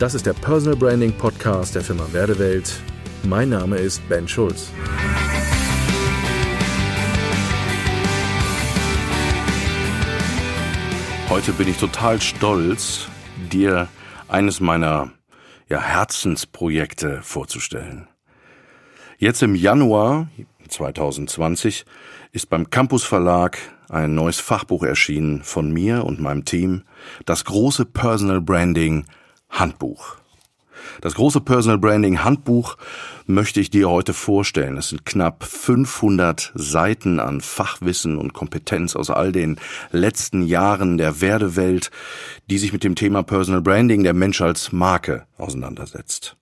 Das ist der Personal Branding Podcast der Firma Werdewelt. Mein Name ist Ben Schulz. Heute bin ich total stolz, dir eines meiner ja, Herzensprojekte vorzustellen. Jetzt im Januar 2020 ist beim Campus Verlag ein neues Fachbuch erschienen von mir und meinem Team, das große Personal Branding Handbuch. Das große Personal Branding Handbuch möchte ich dir heute vorstellen. Es sind knapp 500 Seiten an Fachwissen und Kompetenz aus all den letzten Jahren der Werdewelt, die sich mit dem Thema Personal Branding, der Mensch als Marke, auseinandersetzt.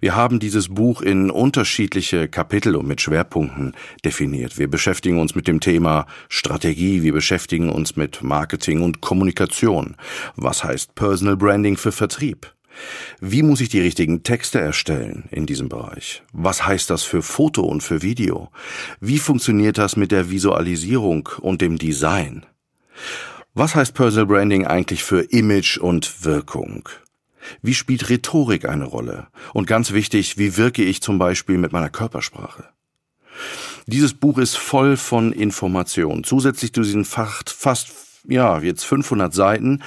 Wir haben dieses Buch in unterschiedliche Kapitel und mit Schwerpunkten definiert. Wir beschäftigen uns mit dem Thema Strategie, wir beschäftigen uns mit Marketing und Kommunikation. Was heißt Personal Branding für Vertrieb? Wie muss ich die richtigen Texte erstellen in diesem Bereich? Was heißt das für Foto und für Video? Wie funktioniert das mit der Visualisierung und dem Design? Was heißt Personal Branding eigentlich für Image und Wirkung? Wie spielt Rhetorik eine Rolle? Und ganz wichtig, wie wirke ich zum Beispiel mit meiner Körpersprache? Dieses Buch ist voll von Informationen. Zusätzlich zu diesen fast, ja, jetzt 500 Seiten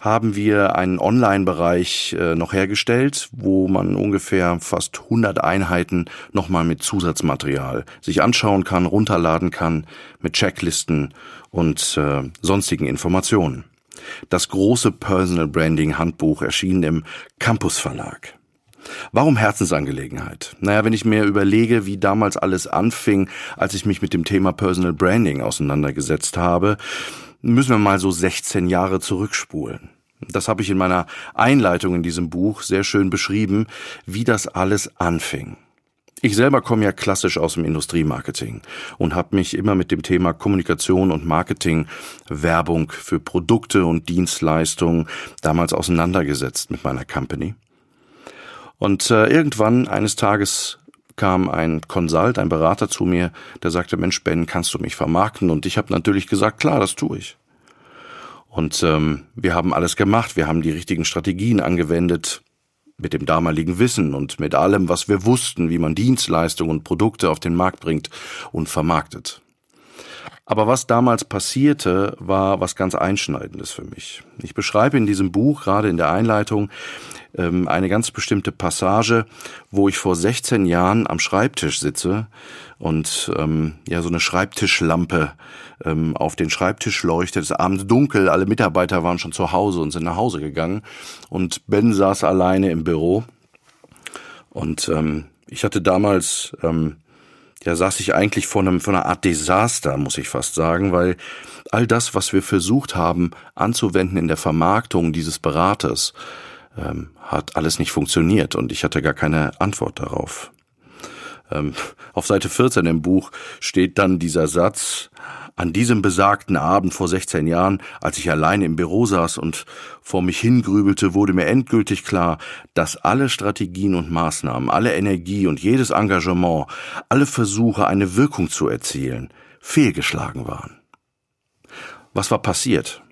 haben wir einen Online-Bereich äh, noch hergestellt, wo man ungefähr fast 100 Einheiten nochmal mit Zusatzmaterial sich anschauen kann, runterladen kann, mit Checklisten und äh, sonstigen Informationen. Das große Personal Branding Handbuch erschien im Campus Verlag. Warum Herzensangelegenheit? Naja, wenn ich mir überlege, wie damals alles anfing, als ich mich mit dem Thema Personal Branding auseinandergesetzt habe, müssen wir mal so 16 Jahre zurückspulen. Das habe ich in meiner Einleitung in diesem Buch sehr schön beschrieben, wie das alles anfing. Ich selber komme ja klassisch aus dem Industriemarketing und habe mich immer mit dem Thema Kommunikation und Marketing, Werbung für Produkte und Dienstleistungen damals auseinandergesetzt mit meiner Company. Und äh, irgendwann eines Tages kam ein Consult, ein Berater zu mir, der sagte, Mensch, Ben, kannst du mich vermarkten? Und ich habe natürlich gesagt, klar, das tue ich. Und ähm, wir haben alles gemacht, wir haben die richtigen Strategien angewendet, mit dem damaligen Wissen und mit allem, was wir wussten, wie man Dienstleistungen und Produkte auf den Markt bringt und vermarktet. Aber was damals passierte, war was ganz Einschneidendes für mich. Ich beschreibe in diesem Buch, gerade in der Einleitung, ähm, eine ganz bestimmte Passage, wo ich vor 16 Jahren am Schreibtisch sitze und ähm, ja so eine Schreibtischlampe ähm, auf den Schreibtisch leuchtet. Es ist abends dunkel, alle Mitarbeiter waren schon zu Hause und sind nach Hause gegangen und Ben saß alleine im Büro und ähm, ich hatte damals ähm, ja, saß ich eigentlich vor einem, vor einer Art Desaster, muss ich fast sagen, weil all das, was wir versucht haben anzuwenden in der Vermarktung dieses Beraters, ähm, hat alles nicht funktioniert und ich hatte gar keine Antwort darauf. Ähm, auf Seite 14 im Buch steht dann dieser Satz, an diesem besagten Abend vor 16 Jahren, als ich allein im Büro saß und vor mich hingrübelte, wurde mir endgültig klar, dass alle Strategien und Maßnahmen, alle Energie und jedes Engagement, alle Versuche, eine Wirkung zu erzielen, fehlgeschlagen waren. Was war passiert?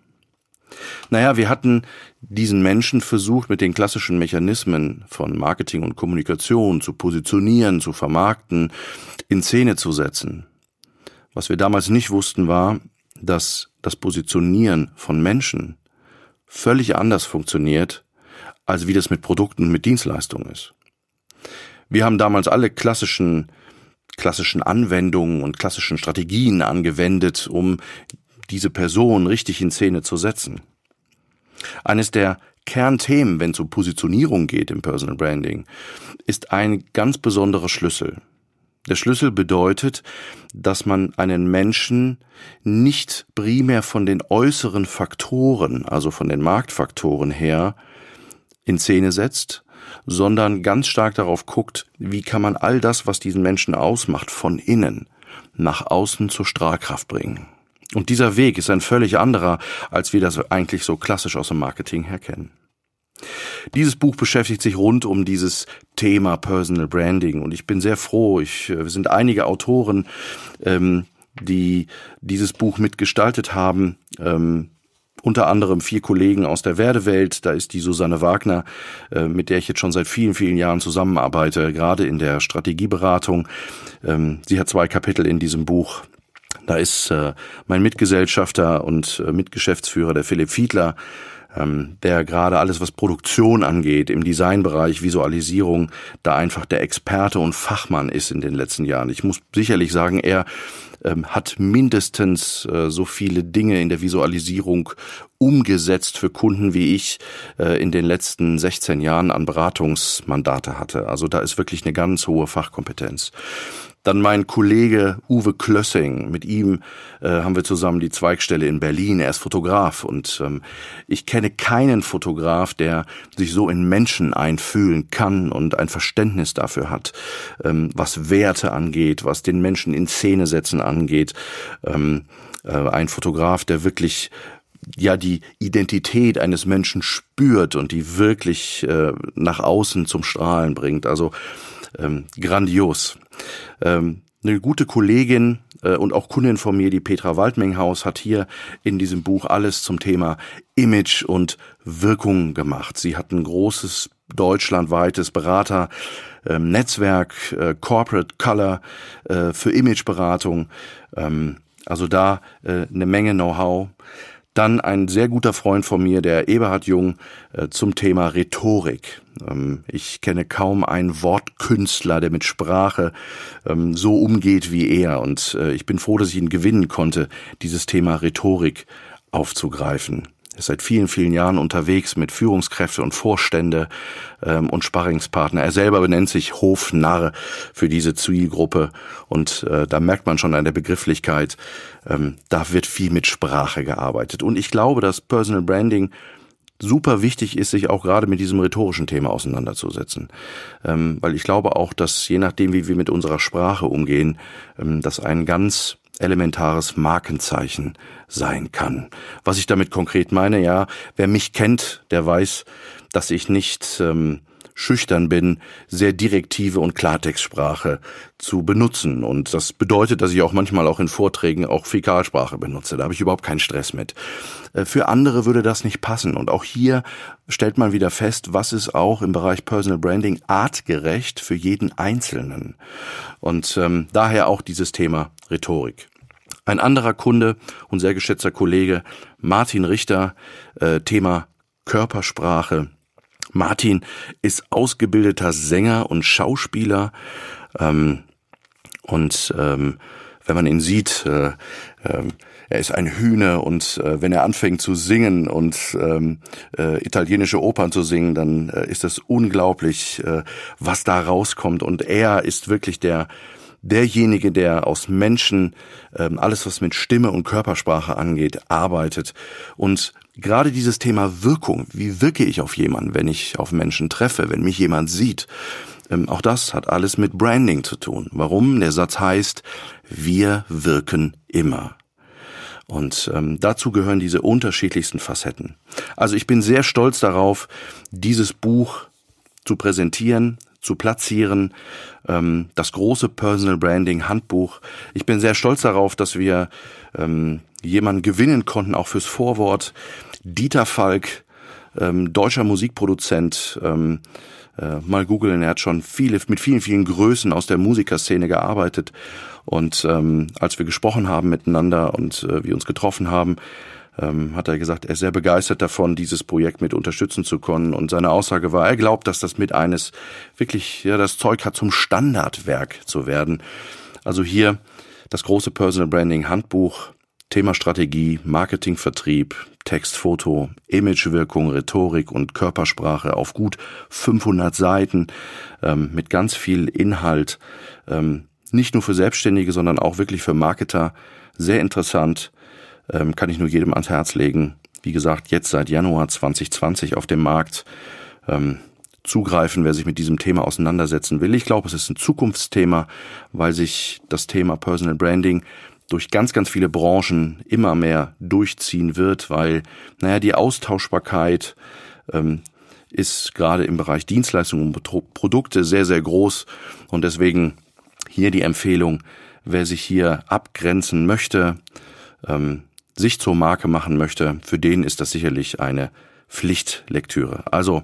Naja, wir hatten diesen Menschen versucht, mit den klassischen Mechanismen von Marketing und Kommunikation zu positionieren, zu vermarkten, in Szene zu setzen. Was wir damals nicht wussten war, dass das Positionieren von Menschen völlig anders funktioniert, als wie das mit Produkten und mit Dienstleistungen ist. Wir haben damals alle klassischen, klassischen Anwendungen und klassischen Strategien angewendet, um diese Person richtig in Szene zu setzen. Eines der Kernthemen, wenn es um Positionierung geht im Personal Branding, ist ein ganz besonderer Schlüssel. Der Schlüssel bedeutet, dass man einen Menschen nicht primär von den äußeren Faktoren, also von den Marktfaktoren her, in Szene setzt, sondern ganz stark darauf guckt, wie kann man all das, was diesen Menschen ausmacht, von innen nach außen zur Strahlkraft bringen. Und dieser Weg ist ein völlig anderer, als wir das eigentlich so klassisch aus dem Marketing her kennen. Dieses Buch beschäftigt sich rund um dieses Thema Personal Branding und ich bin sehr froh. Ich, äh, wir sind einige Autoren, ähm, die dieses Buch mitgestaltet haben. Ähm, unter anderem vier Kollegen aus der Werdewelt. Da ist die Susanne Wagner, äh, mit der ich jetzt schon seit vielen, vielen Jahren zusammenarbeite, gerade in der Strategieberatung. Ähm, sie hat zwei Kapitel in diesem Buch. Da ist äh, mein Mitgesellschafter und äh, Mitgeschäftsführer, der Philipp Fiedler, ähm, der gerade alles, was Produktion angeht, im Designbereich, Visualisierung, da einfach der Experte und Fachmann ist in den letzten Jahren. Ich muss sicherlich sagen, er ähm, hat mindestens äh, so viele Dinge in der Visualisierung umgesetzt für Kunden, wie ich äh, in den letzten 16 Jahren an Beratungsmandate hatte. Also da ist wirklich eine ganz hohe Fachkompetenz. Dann mein Kollege Uwe Klössing. Mit ihm äh, haben wir zusammen die Zweigstelle in Berlin. Er ist Fotograf und ähm, ich kenne keinen Fotograf, der sich so in Menschen einfühlen kann und ein Verständnis dafür hat, ähm, was Werte angeht, was den Menschen in Szene setzen angeht. Ähm, äh, ein Fotograf, der wirklich ja die Identität eines Menschen spürt und die wirklich äh, nach außen zum Strahlen bringt. Also ähm, grandios. Ähm, eine gute Kollegin äh, und auch Kundin von mir, die Petra Waldmenghaus, hat hier in diesem Buch alles zum Thema Image und Wirkung gemacht. Sie hat ein großes deutschlandweites Berater ähm, Netzwerk, äh, Corporate Color äh, für Imageberatung. Ähm, also da äh, eine Menge Know-how. Dann ein sehr guter Freund von mir, der Eberhard Jung, äh, zum Thema Rhetorik. Ähm, ich kenne kaum einen Wortkünstler, der mit Sprache ähm, so umgeht wie er. Und äh, ich bin froh, dass ich ihn gewinnen konnte, dieses Thema Rhetorik aufzugreifen ist seit vielen, vielen Jahren unterwegs mit Führungskräfte und Vorstände ähm, und Sparringspartner. Er selber benennt sich Hofnarr für diese Zielgruppe und äh, da merkt man schon an der Begrifflichkeit, ähm, da wird viel mit Sprache gearbeitet. Und ich glaube, dass Personal Branding super wichtig ist, sich auch gerade mit diesem rhetorischen Thema auseinanderzusetzen. Ähm, weil ich glaube auch, dass je nachdem, wie wir mit unserer Sprache umgehen, ähm, das ein ganz elementares Markenzeichen sein kann. Was ich damit konkret meine, ja, wer mich kennt, der weiß, dass ich nicht ähm, schüchtern bin, sehr direktive und Klartextsprache zu benutzen. Und das bedeutet, dass ich auch manchmal auch in Vorträgen auch Fäkalsprache benutze. Da habe ich überhaupt keinen Stress mit. Äh, für andere würde das nicht passen. Und auch hier stellt man wieder fest, was ist auch im Bereich Personal Branding artgerecht für jeden Einzelnen. Und ähm, daher auch dieses Thema Rhetorik. Ein anderer Kunde und sehr geschätzter Kollege Martin Richter, äh, Thema Körpersprache. Martin ist ausgebildeter Sänger und Schauspieler ähm, und ähm, wenn man ihn sieht, äh, äh, er ist ein Hühner und äh, wenn er anfängt zu singen und ähm, äh, italienische Opern zu singen, dann äh, ist das unglaublich, äh, was da rauskommt. Und er ist wirklich der derjenige, der aus Menschen ähm, alles, was mit Stimme und Körpersprache angeht, arbeitet. Und gerade dieses Thema Wirkung, wie wirke ich auf jemanden, wenn ich auf Menschen treffe, wenn mich jemand sieht, ähm, auch das hat alles mit Branding zu tun. Warum? Der Satz heißt, wir wirken immer. Und ähm, dazu gehören diese unterschiedlichsten Facetten. Also ich bin sehr stolz darauf, dieses Buch zu präsentieren, zu platzieren, ähm, das große Personal Branding Handbuch. Ich bin sehr stolz darauf, dass wir ähm, jemanden gewinnen konnten, auch fürs Vorwort. Dieter Falk, ähm, deutscher Musikproduzent, ähm, äh, mal googeln, er hat schon viele, mit vielen, vielen Größen aus der Musikerszene gearbeitet. Und ähm, als wir gesprochen haben miteinander und äh, wir uns getroffen haben, ähm, hat er gesagt, er ist sehr begeistert davon, dieses Projekt mit unterstützen zu können. Und seine Aussage war, er glaubt, dass das mit eines wirklich, ja, das Zeug hat, zum Standardwerk zu werden. Also hier das große Personal Branding Handbuch, Thema Strategie, Marketing, Vertrieb, Text, Foto, Imagewirkung, Rhetorik und Körpersprache auf gut 500 Seiten ähm, mit ganz viel Inhalt. Ähm, nicht nur für Selbstständige, sondern auch wirklich für Marketer. Sehr interessant ähm, kann ich nur jedem ans Herz legen. Wie gesagt, jetzt seit Januar 2020 auf dem Markt ähm, zugreifen, wer sich mit diesem Thema auseinandersetzen will. Ich glaube, es ist ein Zukunftsthema, weil sich das Thema Personal Branding durch ganz, ganz viele Branchen immer mehr durchziehen wird, weil, naja, die Austauschbarkeit ähm, ist gerade im Bereich Dienstleistungen und Produkte sehr, sehr groß und deswegen hier die Empfehlung, wer sich hier abgrenzen möchte, ähm, sich zur Marke machen möchte, für den ist das sicherlich eine Pflichtlektüre. Also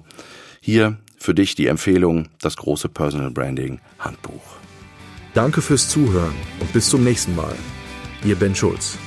hier für dich die Empfehlung, das große Personal Branding Handbuch. Danke fürs Zuhören und bis zum nächsten Mal. Ihr Ben Schulz.